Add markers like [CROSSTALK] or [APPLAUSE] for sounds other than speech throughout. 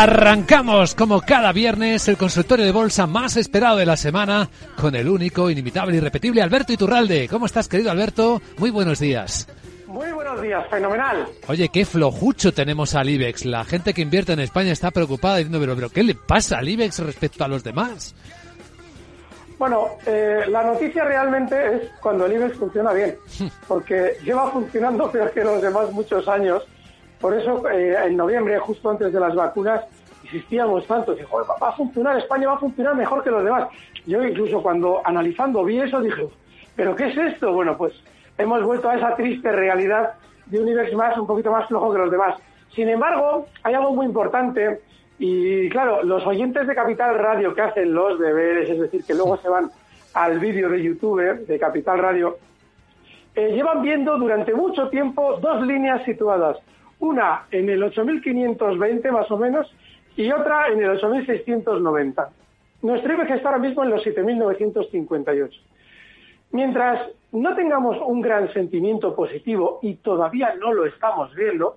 Arrancamos como cada viernes el consultorio de bolsa más esperado de la semana con el único, inimitable, irrepetible Alberto Iturralde. ¿Cómo estás, querido Alberto? Muy buenos días. Muy buenos días, fenomenal. Oye, qué flojucho tenemos al IBEX. La gente que invierte en España está preocupada diciendo, pero, pero ¿qué le pasa al IBEX respecto a los demás? Bueno, eh, la noticia realmente es cuando el IBEX funciona bien, porque lleva funcionando [LAUGHS] peor que los demás muchos años por eso, eh, en noviembre, justo antes de las vacunas, insistíamos tanto, dije, va a funcionar, España va a funcionar mejor que los demás. Yo incluso cuando analizando vi eso dije, ¿pero qué es esto? Bueno, pues hemos vuelto a esa triste realidad de un IBEX más, un poquito más flojo que los demás. Sin embargo, hay algo muy importante y claro, los oyentes de Capital Radio que hacen los deberes, es decir, que luego se van al vídeo de YouTube de Capital Radio, eh, llevan viendo durante mucho tiempo dos líneas situadas una en el 8.520 más o menos y otra en el 8.690. Nuestro IBEX está ahora mismo en los 7.958. Mientras no tengamos un gran sentimiento positivo y todavía no lo estamos viendo,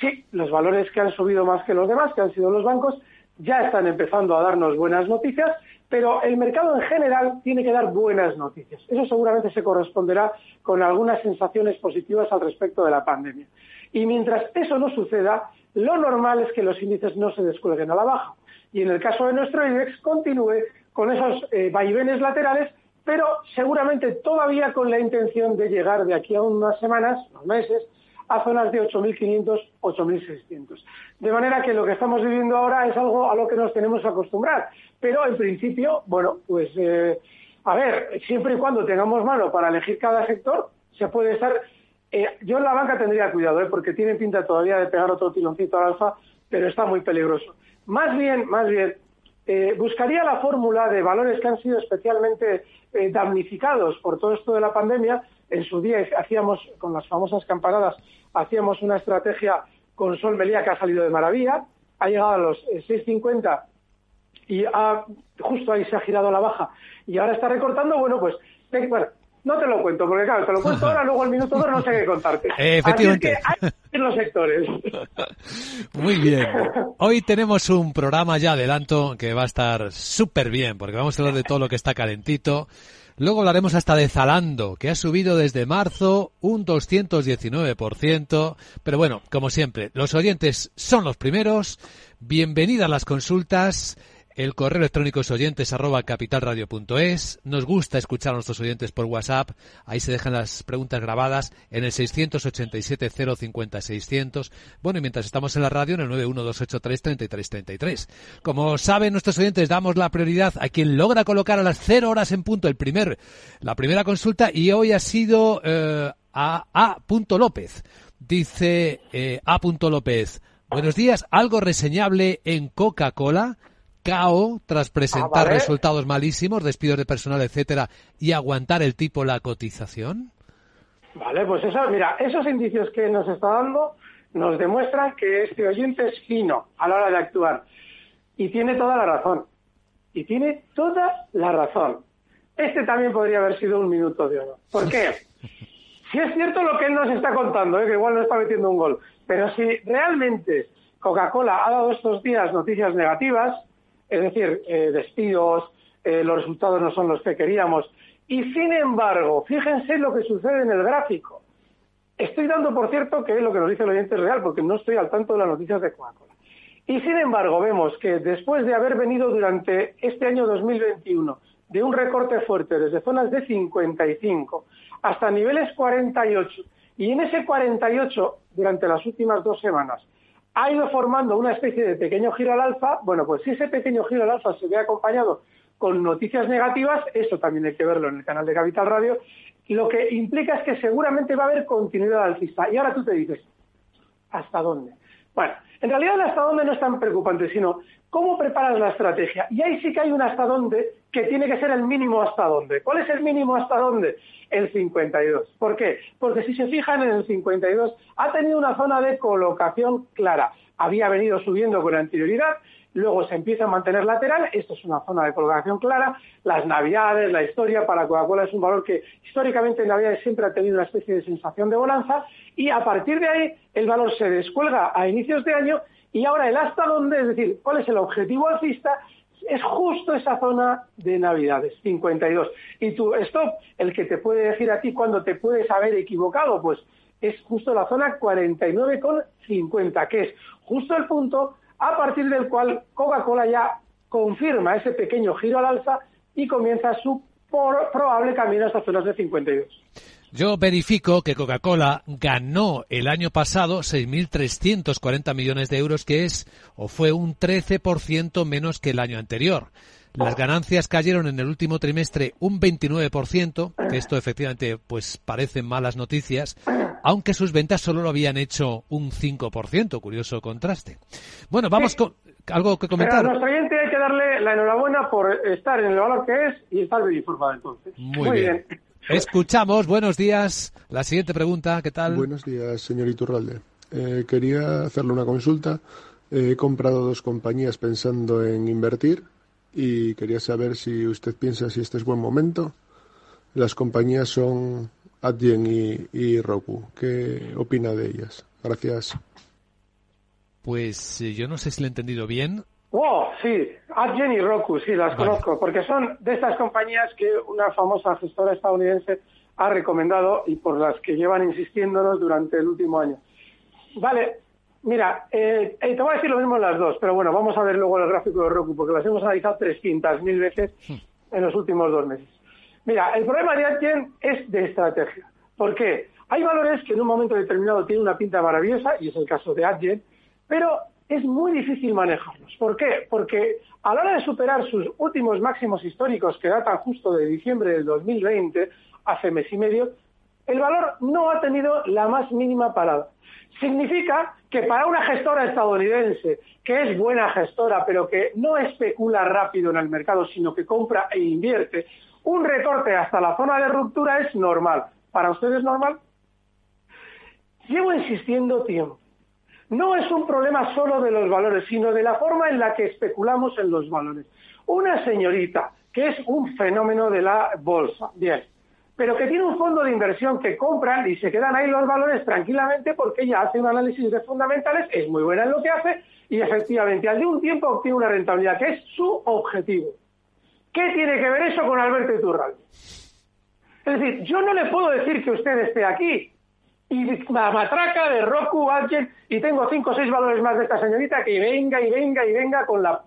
sí, los valores que han subido más que los demás, que han sido los bancos, ya están empezando a darnos buenas noticias, pero el mercado en general tiene que dar buenas noticias. Eso seguramente se corresponderá con algunas sensaciones positivas al respecto de la pandemia. Y mientras eso no suceda, lo normal es que los índices no se descuelguen a la baja. Y en el caso de nuestro IBEX continúe con esos eh, vaivenes laterales, pero seguramente todavía con la intención de llegar de aquí a unas semanas, unos meses, a zonas de 8.500, 8.600. De manera que lo que estamos viviendo ahora es algo a lo que nos tenemos que acostumbrar. Pero en principio, bueno, pues eh, a ver, siempre y cuando tengamos mano para elegir cada sector, se puede estar eh, yo en la banca tendría cuidado, ¿eh? porque tiene pinta todavía de pegar otro tironcito al alfa, pero está muy peligroso. Más bien, más bien, eh, buscaría la fórmula de valores que han sido especialmente damnificados por todo esto de la pandemia. En su día hacíamos, con las famosas campanadas, hacíamos una estrategia con Sol Melía que ha salido de maravilla, ha llegado a los 6.50 y justo ahí se ha girado la baja y ahora está recortando, bueno, pues, bueno, no te lo cuento, porque claro, te lo cuento ahora, luego al minuto dos no sé qué contarte. [LAUGHS] efectivamente. Así es que hay los sectores. [LAUGHS] Muy bien. Hoy tenemos un programa ya adelanto que va a estar súper bien, porque vamos a hablar de todo lo que está calentito. Luego hablaremos hasta de Zalando, que ha subido desde marzo un 219%. Pero bueno, como siempre, los oyentes son los primeros. Bienvenidas las consultas. El correo electrónico es oyentes arroba capitalradio.es. Nos gusta escuchar a nuestros oyentes por WhatsApp. Ahí se dejan las preguntas grabadas en el 687 050 600. Bueno, y mientras estamos en la radio, en el 912833333. Como saben nuestros oyentes, damos la prioridad a quien logra colocar a las cero horas en punto el primer, la primera consulta y hoy ha sido eh, a A. López. Dice eh, A. López. Buenos días. ¿Algo reseñable en Coca-Cola? Cao tras presentar ah, resultados malísimos, despidos de personal, etcétera, y aguantar el tipo la cotización? Vale, pues mira, esos indicios que nos está dando nos demuestran que este oyente es fino a la hora de actuar y tiene toda la razón. Y tiene toda la razón. Este también podría haber sido un minuto de oro. ¿Por qué? [LAUGHS] si es cierto lo que él nos está contando, ¿eh? que igual no está metiendo un gol, pero si realmente Coca-Cola ha dado estos días noticias negativas, es decir, eh, despidos, eh, los resultados no son los que queríamos. Y sin embargo, fíjense lo que sucede en el gráfico. Estoy dando por cierto que lo que nos dice el oyente es real, porque no estoy al tanto de las noticias de Coca-Cola. Y sin embargo, vemos que después de haber venido durante este año 2021 de un recorte fuerte desde zonas de 55 hasta niveles 48, y en ese 48, durante las últimas dos semanas, ha ido formando una especie de pequeño giro al alza, bueno, pues si ese pequeño giro al alza se ve acompañado con noticias negativas, eso también hay que verlo en el canal de Capital Radio, lo que implica es que seguramente va a haber continuidad alcista. Y ahora tú te dices, ¿hasta dónde? Bueno, en realidad el hasta dónde no es tan preocupante, sino cómo preparas la estrategia. Y ahí sí que hay un hasta dónde que tiene que ser el mínimo hasta dónde. ¿Cuál es el mínimo hasta dónde? El 52. ¿Por qué? Porque si se fijan en el 52, ha tenido una zona de colocación clara. Había venido subiendo con anterioridad, luego se empieza a mantener lateral, esto es una zona de colocación clara, las navidades, la historia para Coca-Cola es un valor que históricamente en navidades siempre ha tenido una especie de sensación de bonanza y a partir de ahí el valor se descuelga a inicios de año y ahora el hasta dónde, es decir, cuál es el objetivo alcista, es justo esa zona de Navidades, 52. Y tu stop, el que te puede decir a ti cuándo te puedes haber equivocado, pues es justo la zona 49,50, que es justo el punto a partir del cual Coca-Cola ya confirma ese pequeño giro al alza y comienza su probable camino hasta zonas de 52. Yo verifico que Coca-Cola ganó el año pasado 6.340 millones de euros, que es o fue un 13% menos que el año anterior. Las ganancias cayeron en el último trimestre un 29%, que esto efectivamente pues parecen malas noticias, aunque sus ventas solo lo habían hecho un 5%, curioso contraste. Bueno, vamos con algo que comentar. Pero a nuestro oyente hay que darle la enhorabuena por estar en el valor que es y estar bien informado entonces. Muy, bien. Escuchamos, buenos días. La siguiente pregunta, ¿qué tal? Buenos días, señor Iturralde. Eh, quería hacerle una consulta. He comprado dos compañías pensando en invertir y quería saber si usted piensa si este es buen momento. Las compañías son Adyen y, Roku. ¿Qué opina de ellas? Gracias. Pues eh, yo no sé si lo he entendido bien. Oh, sí, Adyen y Roku, sí, las conozco, porque son de estas compañías que una famosa gestora estadounidense ha recomendado y por las que llevan insistiéndonos durante el último año. Vale, mira, eh, eh, te voy a decir lo mismo en las dos, pero bueno, vamos a ver luego el gráfico de Roku, porque las hemos analizado 300.000 veces hmm. en los últimos dos meses. Mira, el problema de Adyen es de estrategia. ¿Por qué? Hay valores que en un momento determinado tienen una pinta maravillosa, y es el caso de Adyen, pero es muy difícil manejarlos. ¿Por qué? Porque a la hora de superar sus últimos máximos históricos que datan justo de diciembre del 2020, hace mes y medio, el valor no ha tenido la más mínima parada. Significa que para una gestora estadounidense, que es buena gestora, pero que no especula rápido en el mercado, sino que compra e invierte, un recorte hasta la zona de ruptura es normal. ¿Para ustedes es normal? Llevo insistiendo tiempo no es un problema solo de los valores, sino de la forma en la que especulamos en los valores. Una señorita que es un fenómeno de la bolsa, bien, pero que tiene un fondo de inversión que compran y se quedan ahí los valores tranquilamente porque ella hace un análisis de fundamentales, es muy buena en lo que hace y efectivamente al de un tiempo obtiene una rentabilidad que es su objetivo. ¿Qué tiene que ver eso con Alberto Iturralde? Es decir, yo no le puedo decir que usted esté aquí, y la matraca de Roku, Adyen, y tengo cinco o seis valores más de esta señorita que venga y venga y venga con la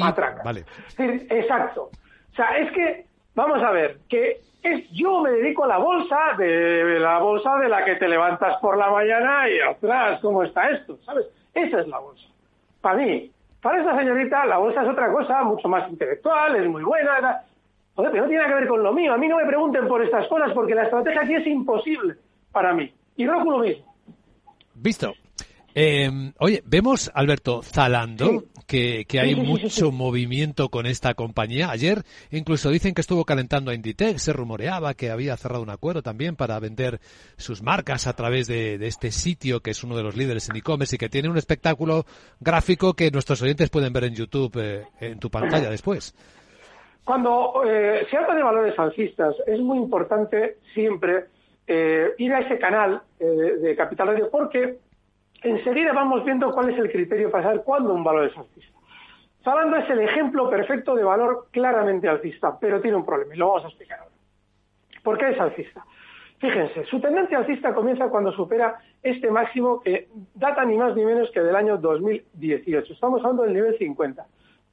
matraca. Vale. Exacto. O sea, es que, vamos a ver, que es, yo me dedico a la bolsa, de, la bolsa de la que te levantas por la mañana y atrás, ¿cómo está esto? ¿Sabes? Esa es la bolsa. Para mí. Para esta señorita, la bolsa es otra cosa, mucho más intelectual, es muy buena, Joder, pero no tiene nada que ver con lo mío. A mí no me pregunten por estas cosas porque la estrategia aquí es imposible para mí. Y Roku lo mismo. Visto. Eh, oye, vemos, Alberto, Zalando, que, hay mucho movimiento con esta compañía. Ayer incluso dicen que estuvo calentando a Inditex, se rumoreaba que había cerrado un acuerdo también para vender sus marcas a través de, este sitio que es uno de los líderes en e-commerce y que tiene un espectáculo gráfico que nuestros oyentes pueden ver en YouTube eh, en tu pantalla después. Cuando eh, se habla de valores alcistas, es muy importante siempre eh, ir a ese canal eh, de Capital Radio porque enseguida vamos viendo cuál es el criterio para saber cuándo un valor es alcista. Zalando es el ejemplo perfecto de valor claramente alcista, pero tiene un problema y lo vamos a explicar ahora. ¿Por qué es alcista? Fíjense, su tendencia alcista comienza cuando supera este máximo que data ni más ni menos que del año 2018. Estamos hablando del nivel 50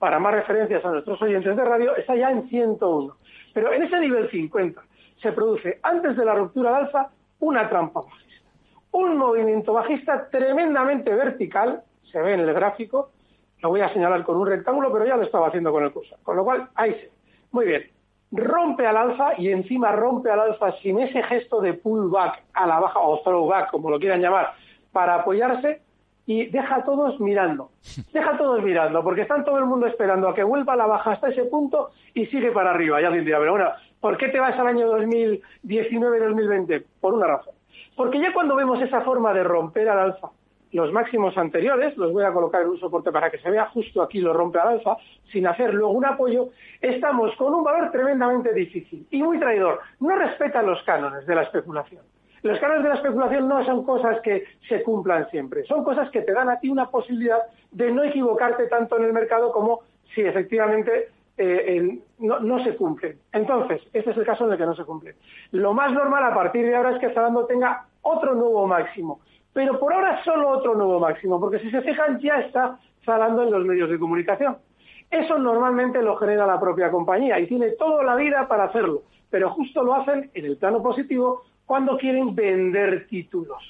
para más referencias a nuestros oyentes de radio, está ya en 101. Pero en ese nivel 50 se produce, antes de la ruptura de alfa, una trampa bajista. un movimiento bajista tremendamente vertical, se ve en el gráfico, lo voy a señalar con un rectángulo, pero ya lo estaba haciendo con el cursor, con lo cual ahí se Muy bien, rompe al alza y encima rompe al alza sin ese gesto de pullback a la baja o throwback, como lo quieran llamar, para apoyarse y deja a todos mirando. Deja a todos mirando, porque están todo el mundo esperando a que vuelva la baja hasta ese punto y sigue para arriba. Ya alguien dirá, pero bueno, ¿por qué te vas al año 2019-2020? Por una razón. Porque ya cuando vemos esa forma de romper al alza, los máximos anteriores, los voy a colocar en un soporte para que se vea justo aquí lo rompe al alza, sin hacer luego un apoyo, estamos con un valor tremendamente difícil y muy traidor. No respeta los cánones de la especulación. Los cánones de la especulación no son cosas que se cumplan siempre, son cosas que te dan a ti una posibilidad de no equivocarte tanto en el mercado como si efectivamente eh, no, se cumplen. Entonces, este es el caso en el que no se cumplen. Lo más normal a partir de ahora es que Zalando tenga otro nuevo máximo, pero por ahora solo otro nuevo máximo, porque si se fijan ya está Zalando en los medios de comunicación. Eso normalmente lo genera la propia compañía y tiene toda la vida para hacerlo, pero justo lo hacen en el plano positivo cuando quieren vender títulos.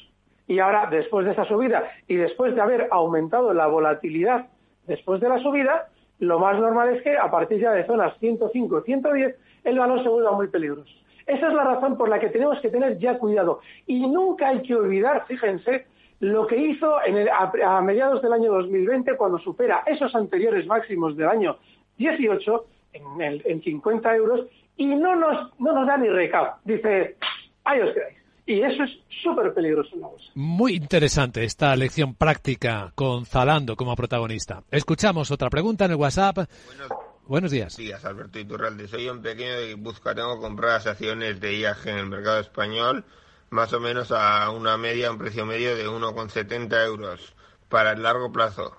Y ahora, después de esa subida y después de haber aumentado la volatilidad después de la subida, lo más normal es que a partir ya de zonas 105, 110, el valor se vuelva muy peligroso. Esa es la razón por la que tenemos que tener ya cuidado. Y nunca hay que olvidar, fíjense, lo que hizo a, mediados del año 2020 cuando supera esos anteriores máximos del año 18 en, en 50 euros y no nos, no nos da ni recado. Dice, ahí os quedáis. Y eso es súper peligroso en la bolsa. Muy interesante esta lección práctica con Zalando como protagonista. Escuchamos otra pregunta en el WhatsApp. Buenos días. días, Alberto Iturralde. Soy un pequeño de busca. Tengo compradas acciones de IAG en el mercado español, más o menos a una media, un precio medio de 1,70 euros para el largo plazo.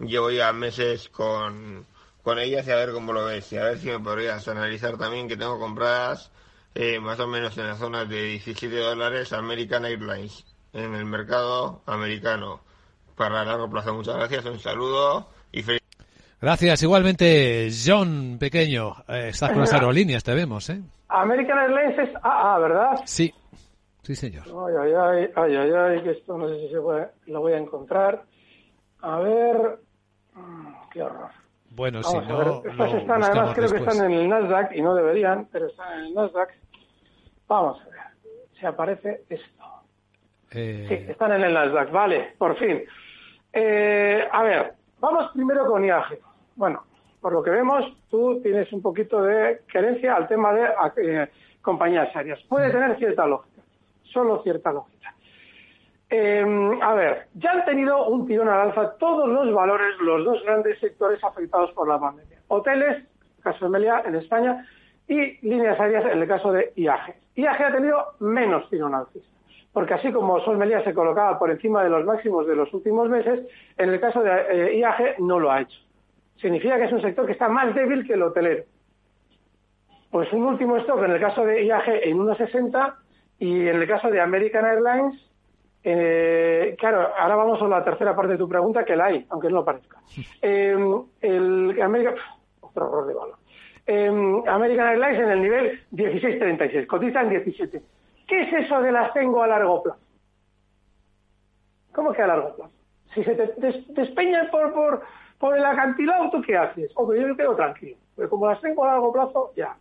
Llevo ya meses con, con ellas y a ver cómo lo ves. Y a ver si me podrías analizar también que tengo compradas eh, más o menos en la zona de 17 dólares American Airlines en el mercado americano para largo plazo. Muchas gracias, un saludo y feliz. Gracias, igualmente John Pequeño, eh, estás con las aerolíneas, te vemos, ¿eh? American Airlines es AA, ¿verdad? Sí, sí señor. Ay, ay, ay, ay, ay, ay, que esto no sé si se puede, lo voy a encontrar. A ver, mm, qué horror. Bueno, si no, Estas están, además creo que están en el Nasdaq y no deberían, pero están en el Nasdaq. Vamos a ver si aparece esto. Eh, sí, están en el Nasdaq, vale, por fin. Eh, a ver, vamos primero con IAG. Bueno, por lo que vemos, tú tienes un poquito de querencia al tema de eh, compañías aéreas. Puede tener cierta lógica, solo cierta lógica. a ver, ya han tenido un tirón al alza todos los valores, los dos grandes sectores afectados por la pandemia. Hoteles, caso de Melia en España, y líneas aéreas en el caso de IAG. IAG ha tenido menos alcista, porque así como Sol Melía se colocaba por encima de los máximos de los últimos meses, en el caso de eh, IAG no lo ha hecho. Significa que es un sector que está más débil que el hotelero. Pues un último stop en el caso de IAG en 1,60 y en el caso de American Airlines, eh, claro, ahora vamos a la tercera parte de tu pregunta, que la hay, aunque no lo parezca. [LAUGHS] Eh, el American, otro error de valor. American Airlines en el nivel 16.36, cotiza en 17. ¿Qué es eso de las tengo a largo plazo? ¿Cómo que a largo plazo? Si se te despeñan por, por, por el acantilado, ¿tú qué haces? Hombre, yo me quedo tranquilo. Pero como las tengo a largo plazo, ya.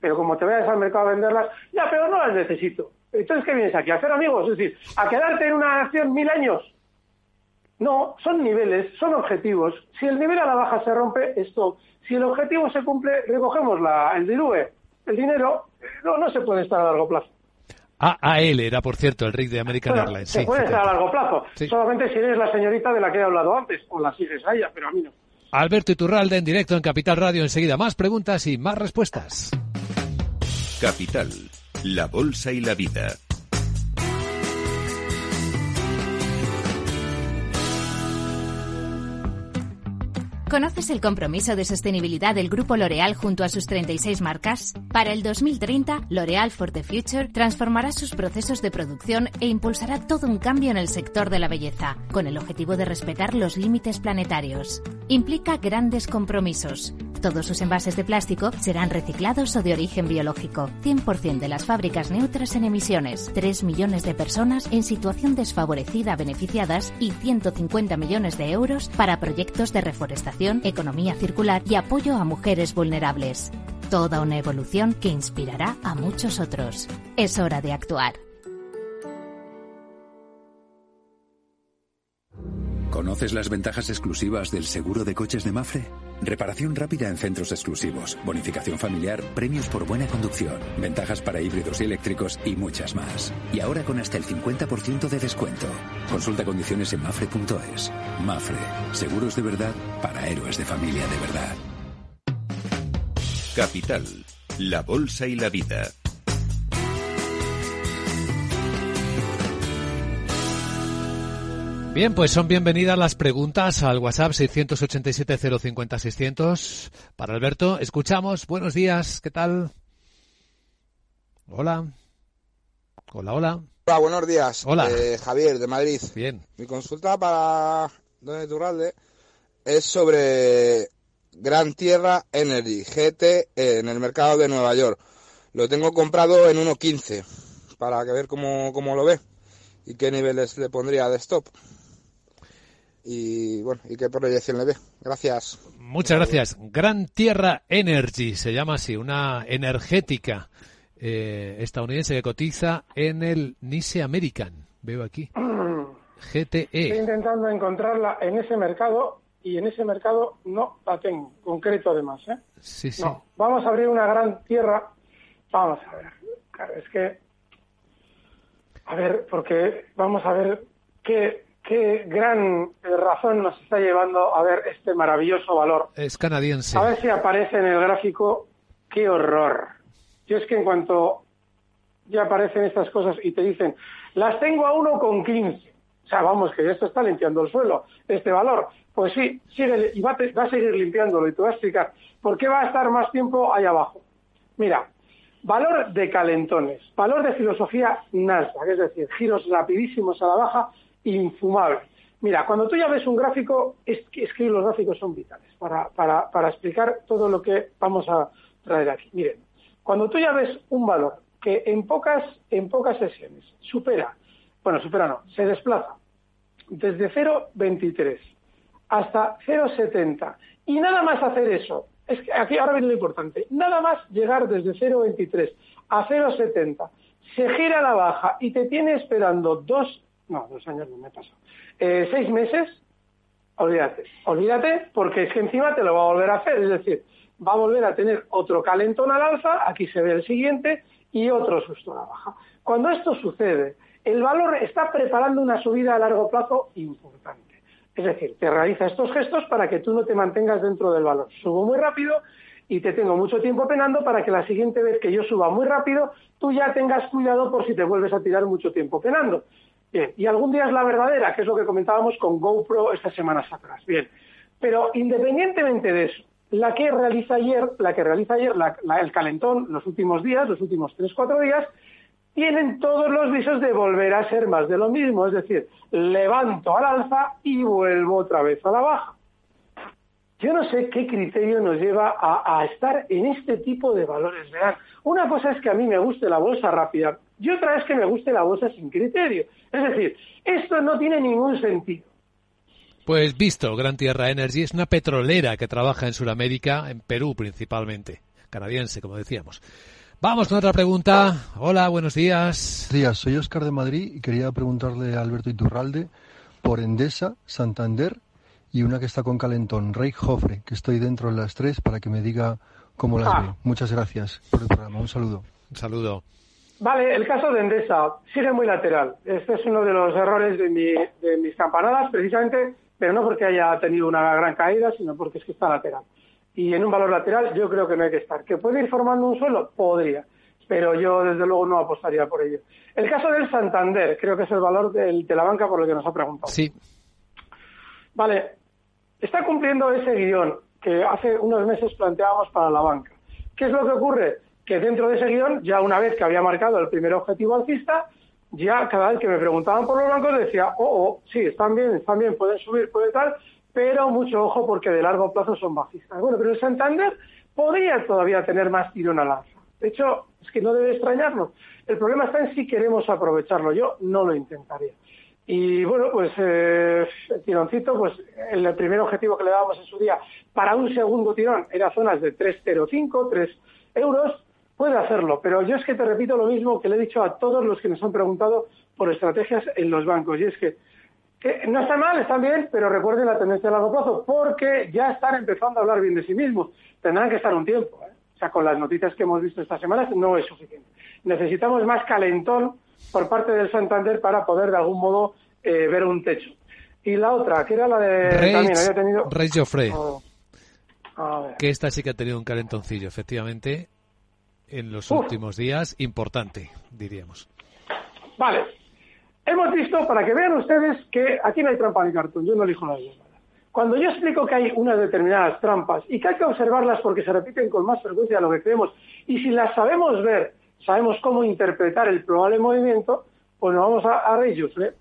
Pero como te vayas al mercado a venderlas, ya, pero no las necesito. Entonces, ¿qué vienes aquí? ¿A hacer amigos? Es decir, ¿a quedarte en una acción mil años? No, son niveles, son objetivos. Si el nivel a la baja se rompe, esto si el objetivo se cumple, recogemos la, el dilúe, el dinero, no, no se puede estar a largo plazo. AAL era, por cierto, el RIC de American Airlines. Se puede estar a largo plazo, solamente si eres la señorita de la que he hablado antes, o la sigues a ella, pero a mí no. Alberto Iturralde en directo en Capital Radio. Enseguida más preguntas y más respuestas. Capital, la bolsa y la vida. ¿Conoces el compromiso de sostenibilidad del Grupo L'Oreal junto a sus 36 marcas? Para el 2030, L'Oreal for the Future transformará sus procesos de producción e impulsará todo un cambio en el sector de la belleza, con el objetivo de respetar los límites planetarios. Implica grandes compromisos Todos sus envases de plástico serán reciclados o de origen biológico. 100% de las fábricas neutras en emisiones. 3 millones de personas en situación desfavorecida beneficiadas y 150 millones de euros para proyectos de reforestación, economía circular y apoyo a mujeres vulnerables. Toda una evolución que inspirará a muchos otros. Es hora de actuar. ¿Conoces las ventajas exclusivas del seguro de coches de Mafre? Reparación rápida en centros exclusivos, bonificación familiar, premios por buena conducción, ventajas para híbridos y eléctricos y muchas más. Y ahora con hasta el 50% de descuento. Consulta condiciones en mafre.es. Mafre, seguros de verdad para héroes de familia de verdad. Capital, la Bolsa y la Vida. Bien, pues son bienvenidas las preguntas al WhatsApp 687-050-600. Para Alberto, escuchamos. Buenos días, ¿qué tal? Hola. Hola, hola. Hola, buenos días. Hola. Eh, Javier, de Madrid. Bien. Mi consulta para Don Turralde es sobre Gran Tierra Energy, GT, en el mercado de Nueva York. Lo tengo comprado en 1.15 para que ver cómo, cómo lo ve y qué niveles le pondría de stop. Y bueno, y qué proyección le ve. Gracias. Muchas gracias. Gran Tierra Energy se llama así, una energética eh, estadounidense que cotiza en el NISE American. Veo aquí. [CLEARS THROAT] Estoy GTE. intentando encontrarla en ese mercado y en ese mercado no la tengo, concreto además. ¿eh? Sí, sí. No, vamos a abrir una gran tierra. Vamos a ver. Claro, es que. A ver, porque vamos a ver qué, qué gran eh, razón nos está llevando a ver este maravilloso valor. Es canadiense. A ver si aparece en el gráfico. ¡Qué horror! Yo es que en cuanto ya aparecen estas cosas y te dicen, las tengo a uno con 15. O sea, vamos, que esto está limpiando el suelo, este valor. Pues sí, sigue, y va, a te- va a seguir limpiándolo y te voy a explicar por qué va a estar más tiempo ahí abajo. Mira, valor de calentones, valor de filosofía Nasdaq, es decir, giros rapidísimos a la baja, infumable. Mira, cuando tú ya ves un gráfico, es es que los gráficos son vitales para, para, para explicar todo lo que vamos a traer aquí. Miren, cuando tú ya ves un valor que en pocas, en pocas sesiones supera, bueno, supera no, se desplaza desde 0,23 hasta 0,70 y nada más hacer eso, es que aquí ahora viene lo importante, nada más llegar desde 0,23 a 0,70, se gira la baja y te tiene esperando dos, no, dos años no me pasa, eh, seis meses, olvídate, olvídate porque es que encima te lo va a volver a hacer, es decir, va a volver a tener otro calentón al alza, aquí se ve el siguiente, y otro susto a la baja. Cuando esto sucede, el valor está preparando una subida a largo plazo importante. Es decir, te realiza estos gestos para que tú no te mantengas dentro del valor. Subo muy rápido y te tengo mucho tiempo penando para que la siguiente vez que yo suba muy rápido, tú ya tengas cuidado por si te vuelves a tirar mucho tiempo penando. Bien, y algún día es la verdadera, que es lo que comentábamos con GoPro estas semanas atrás. Bien, pero independientemente de eso, la que realiza ayer, la que realiza ayer la- la- el calentón, los últimos días, los últimos tres, cuatro días, tienen todos los visos de volver a ser más de lo mismo, es decir, levanto al alza y vuelvo otra vez a la baja. Yo no sé qué criterio nos lleva a, estar en este tipo de valores. Verán, una cosa es que a mí me guste la bolsa rápida y otra es que me guste la bolsa sin criterio. Es decir, esto no tiene ningún sentido. Pues visto, Gran Tierra Energy es una petrolera que trabaja en Sudamérica, en Perú principalmente, canadiense, como decíamos. Vamos con otra pregunta. Hola, buenos días. Buenos días, soy Oscar de Madrid y quería preguntarle a Alberto Iturralde por Endesa, Santander y una que está con Calentón, Rey Jofre, que estoy dentro de las tres para que me diga cómo las Ah. ve. Muchas gracias por el programa. Un saludo. Un saludo. Vale, el caso de Endesa sigue muy lateral. Este es uno de los errores de, mi- de mis campanadas, precisamente, pero no porque haya tenido una gran caída, sino porque es que está lateral. Y en un valor lateral yo creo que no hay que estar. ¿Que puede ir formando un suelo? Podría. Pero yo, desde luego, no apostaría por ello. El caso del Santander, creo que es el valor del- de la banca por el que nos ha preguntado. Sí, Vale, está cumpliendo ese guion que hace unos meses planteábamos para la banca. ¿Qué es lo que ocurre? Que dentro de ese guion, ya una vez que había marcado el primer objetivo alcista, ya cada vez que me preguntaban por los bancos decía, oh, oh, sí, están bien, están bien, pueden subir, pueden tal, pero mucho ojo porque de largo plazo son bajistas. Bueno, pero el Santander podría todavía tener más tirón al alza. De hecho, es que no debe extrañarnos. El problema está en si queremos aprovecharlo. Yo no lo intentaría. Y bueno, pues eh, el tironcito, pues el primer objetivo que le dábamos en su día para un segundo tirón era zonas de 3,05, 3 euros, puede hacerlo. Pero yo es que te repito lo mismo que le he dicho a todos los que nos han preguntado por estrategias en los bancos. Y es que, que no está mal, están bien, pero recuerden la tendencia a largo plazo, porque ya están empezando a hablar bien de sí mismos. Tendrán que estar un tiempo. ¿eh? O sea, con las noticias que hemos visto estas semanas no es suficiente. Necesitamos más calentón por parte del Santander para poder de algún modo eh, ver un techo. Y la otra, que era la de... Rey, también había tenido... Rey Joffre. Oh. Que esta sí que ha tenido un calentoncillo, efectivamente, en los Uf. últimos días, importante, diríamos. Vale. Hemos visto, para que vean ustedes, que aquí no hay trampa ni cartón. Yo no elijo las dos. Cuando yo explico que hay unas determinadas trampas y que hay que observarlas porque se repiten con más frecuencia de lo que creemos, y si las sabemos ver, sabemos cómo interpretar el probable movimiento, pues nos vamos a, a Rey Jufre.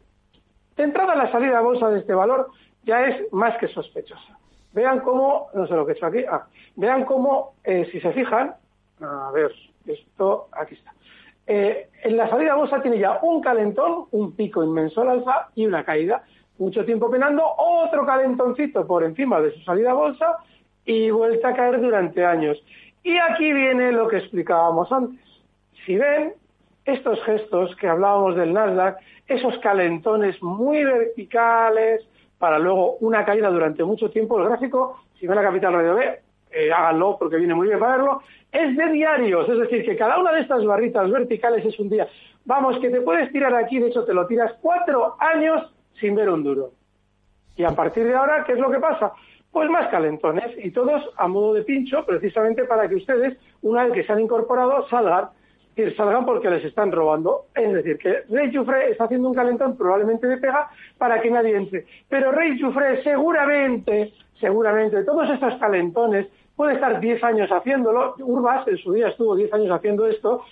De entrada, la salida a bolsa de este valor ya es más que sospechosa. Vean cómo, no sé lo que he hecho aquí, ah, vean cómo, eh, si se fijan, a ver, esto, aquí está. Eh, en la salida bolsa tiene ya un calentón, un pico inmenso al alza y una caída. Mucho tiempo penando, otro calentoncito por encima de su salida bolsa y vuelta a caer durante años. Y aquí viene lo que explicábamos antes. Si ven estos gestos que hablábamos del Nasdaq, esos calentones muy verticales para luego una caída durante mucho tiempo, el gráfico, si ven la capital radio B, eh, háganlo porque viene muy bien para verlo, es de diarios, es decir, que cada una de estas barritas verticales es un día. Vamos, que te puedes tirar aquí, de hecho te lo tiras cuatro años sin ver un duro. Y a partir de ahora, ¿qué es lo que pasa? Pues más calentones y todos a modo de pincho, precisamente para que ustedes, una vez que se han incorporado, salgan. Decir, salgan porque les están robando. Es decir, que Rey Jufre está haciendo un calentón probablemente de pega para que nadie entre. Pero Rey Jufre seguramente, seguramente, todos estos calentones, puede estar 10 años haciéndolo, Urbas en su día estuvo 10 años haciendo esto,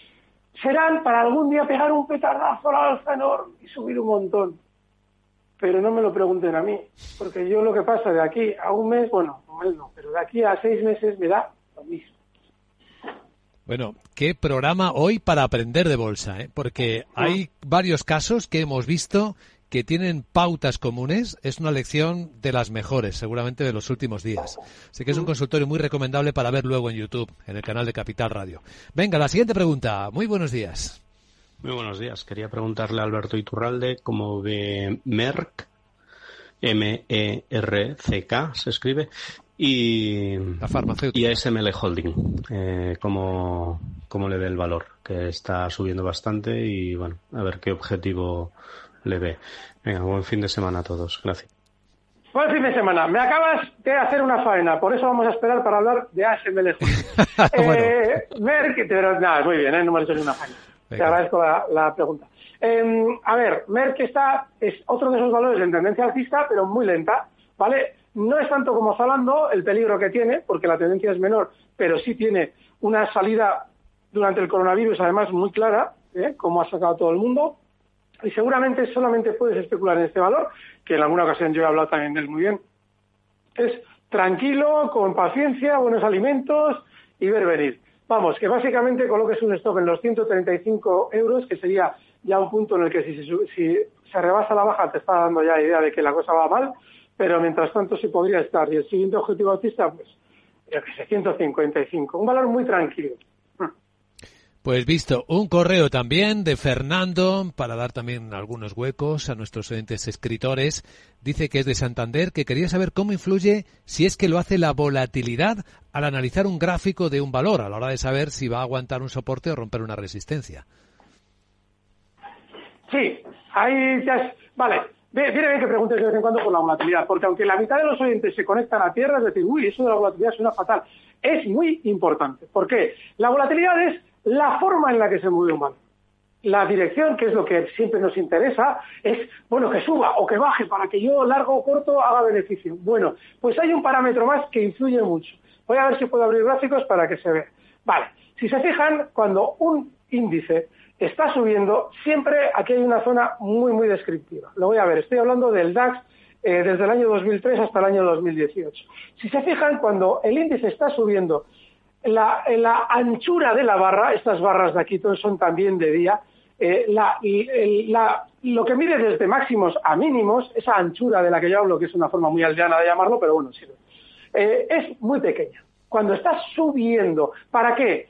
serán para algún día pegar un petardazo al alza enorme y subir un montón pero no me lo pregunten a mí, porque yo lo que pasa de aquí a un mes, bueno, un mes no, pero de aquí a seis meses me da lo mismo. Bueno, qué programa hoy para aprender de bolsa, ¿eh? porque hay varios casos que hemos visto que tienen pautas comunes. Es una lección de las mejores, seguramente de los últimos días. Así que es un consultorio muy recomendable para ver luego en YouTube, en el canal de Capital Radio. Venga, la siguiente pregunta. Muy buenos días. Muy buenos días. Quería preguntarle a Alberto Iturralde cómo ve Merck, M-E-R-C-K se escribe, y, La farmacéutica. y ASML Holding. Eh, ¿cómo, ¿Cómo le ve el valor? Que está subiendo bastante y bueno, a ver qué objetivo le ve. Venga, buen fin de semana a todos. Gracias. Buen fin de semana. Me acabas de hacer una faena, por eso vamos a esperar para hablar de ASML. [LAUGHS] eh, Merck, pero nada, muy bien, ¿eh? no me has hecho ni una faena. Te agradezco la, la pregunta. Eh, a ver, Merck está, es otro de esos valores en tendencia alcista, pero muy lenta, ¿vale? No es tanto como Zalando el peligro que tiene, porque la tendencia es menor, pero sí tiene una salida durante el coronavirus, además muy clara, ¿eh? como ha sacado todo el mundo. Y seguramente solamente puedes especular en este valor, que en alguna ocasión yo he hablado también de él muy bien. Es tranquilo, con paciencia, buenos alimentos y ver venir. Vamos, que básicamente coloques un stop en los 135 euros, que sería ya un punto en el que si su- si se rebasa la baja te está dando ya idea de que la cosa va mal, pero mientras tanto sí podría estar. Y el siguiente objetivo alcista, pues, yo que sé, 155. Un valor muy tranquilo. Pues visto, un correo también de Fernando para dar también algunos huecos a nuestros oyentes escritores. Dice que es de Santander, que quería saber cómo influye, si es que lo hace la volatilidad al analizar un gráfico de un valor, a la hora de saber si va a aguantar un soporte o romper una resistencia. Sí, ahí ya es... Vale, viene bien que preguntes de vez en cuando por la volatilidad, porque aunque la mitad de los oyentes se conectan a tierra, es decir, uy, eso de la volatilidad suena fatal, es muy importante. ¿Por qué? La volatilidad es la forma en la que se mueve un valor. La dirección, que es lo que siempre nos interesa, es, bueno, que suba o que baje para que yo, largo o corto, haga beneficio. Bueno, pues hay un parámetro más que influye mucho. Voy a ver si puedo abrir gráficos para que se vea. Vale, si se fijan, cuando un índice está subiendo, siempre aquí hay una zona muy, muy descriptiva. Lo voy a ver, estoy hablando del DAX eh, desde el año 2003 hasta el año 2018. Si se fijan, cuando el índice está subiendo, la, anchura de la barra, estas barras de aquí son también de día, eh, lo que mide desde máximos a mínimos, esa anchura de la que yo hablo, que es una forma muy aldeana de llamarlo, pero bueno, sirve, eh, es muy pequeña. Cuando está subiendo, ¿para qué?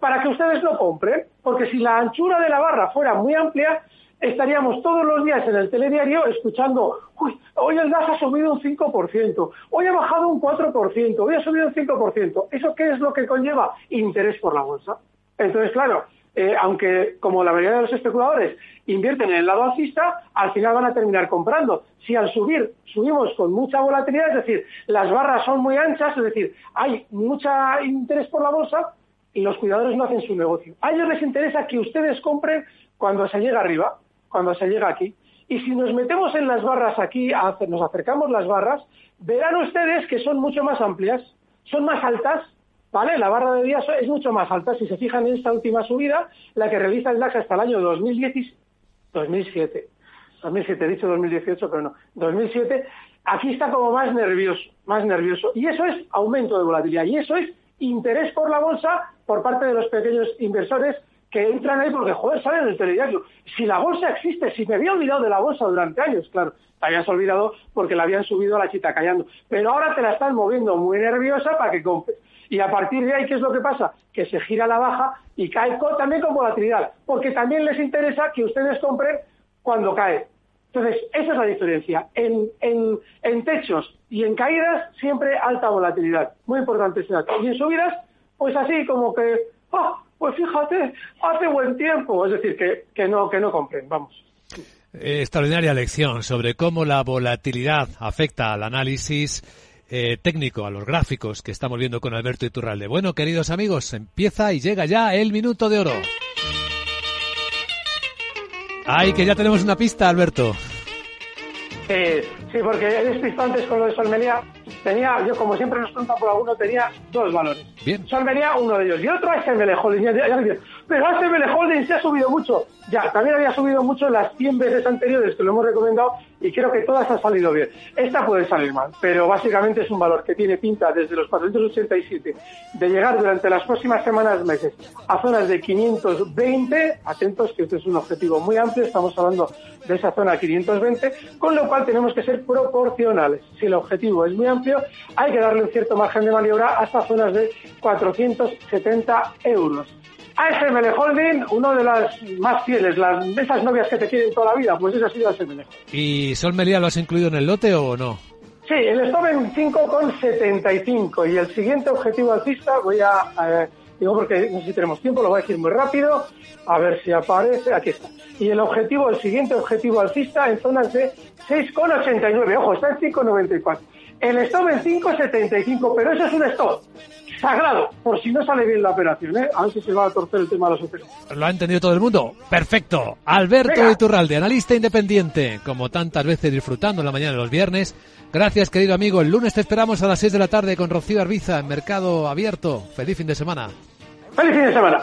para que ustedes lo compren, porque si la anchura de la barra fuera muy amplia, estaríamos todos los días en el telediario escuchando, uy, hoy el gas ha subido un 5%, hoy ha bajado un 4%, hoy ha subido un 5%. ¿Eso qué es lo que conlleva? Interés por la bolsa. Entonces, claro, eh, aunque como la mayoría de los especuladores invierten en el lado alcista, al final van a terminar comprando. Si al subir subimos con mucha volatilidad, es decir, las barras son muy anchas, es decir, hay mucho interés por la bolsa y los cuidadores no hacen su negocio. A ellos les interesa que ustedes compren cuando se llega arriba cuando se llega aquí. Y si nos metemos en las barras aquí, nos acercamos las barras, verán ustedes que son mucho más amplias, son más altas, ¿vale? La barra de días es mucho más alta. Si se fijan en esta última subida, la que realiza el DAX hasta el año 2010, 2007. 2007, he dicho 2018, pero no. 2007, aquí está como más nervioso, más nervioso. Y eso es aumento de volatilidad. Y eso es interés por la bolsa por parte de los pequeños inversores que entran ahí porque, joder, salen el telediario. Si la bolsa existe, si me había olvidado de la bolsa durante años, claro, te habías olvidado porque la habían subido a la chita callando. Pero ahora te la están moviendo muy nerviosa para que compres. Y a partir de ahí, ¿qué es lo que pasa? Que se gira la baja y cae también con volatilidad, porque también les interesa que ustedes compren cuando cae. Entonces, esa es la diferencia. En, en, en techos y en caídas, siempre alta volatilidad. Muy importante ese dato. Y en subidas, pues así como que, ¡ah! Pues fíjate, hace buen tiempo. Es decir, que, que no, que no compren, vamos. Extraordinaria lección sobre cómo la volatilidad afecta al análisis eh, técnico, a los gráficos que estamos viendo con Alberto Iturralde. Bueno, queridos amigos, empieza y llega ya el minuto de oro. Ay, que ya tenemos una pista, Alberto. Eh, sí, porque he despistado antes con lo de Solmelía tenía, yo como siempre nos preguntan por alguno, tenía dos valores. Bien. venía uno de ellos. Y otro es el Holding. Pero SML Holding se ha subido mucho. Ya, también había subido mucho las 100 veces anteriores que lo hemos recomendado y creo que todas han salido bien. Esta puede salir mal, pero básicamente es un valor que tiene pinta desde los 487 de llegar durante las próximas semanas, meses, a zonas de 520. Atentos que este es un objetivo muy amplio, estamos hablando de esa zona 520, con lo cual tenemos que ser proporcionales. Si el objetivo es muy amplio, hay que darle un cierto margen de maniobra hasta zonas de 470 euros. ASML Holding, uno de las más fieles, las, esas novias que te quieren toda la vida, pues esa ha sido ASML. ¿Y Sol Melia lo has incluido en el lote o no? Sí, el stop en 5,75 y el siguiente objetivo alcista voy a, eh, digo porque no sé si tenemos tiempo, lo voy a decir muy rápido, a ver si aparece, aquí está. Y el objetivo, el siguiente objetivo alcista en zonas de 6,89, ojo, está en 5,94. El stop en 5,75, pero eso es un stop sagrado, por si no sale bien la operación, ¿eh? A ver si se va a torcer el tema de los hoteles. ¿Lo ha entendido todo el mundo? Perfecto. Alberto Iturralde, analista independiente, como tantas veces disfrutando en la mañana de los viernes. Gracias, querido amigo. El lunes te esperamos a las 6 de la tarde con Rocío Arbiza en Mercado Abierto. Feliz fin de semana. Feliz fin de semana.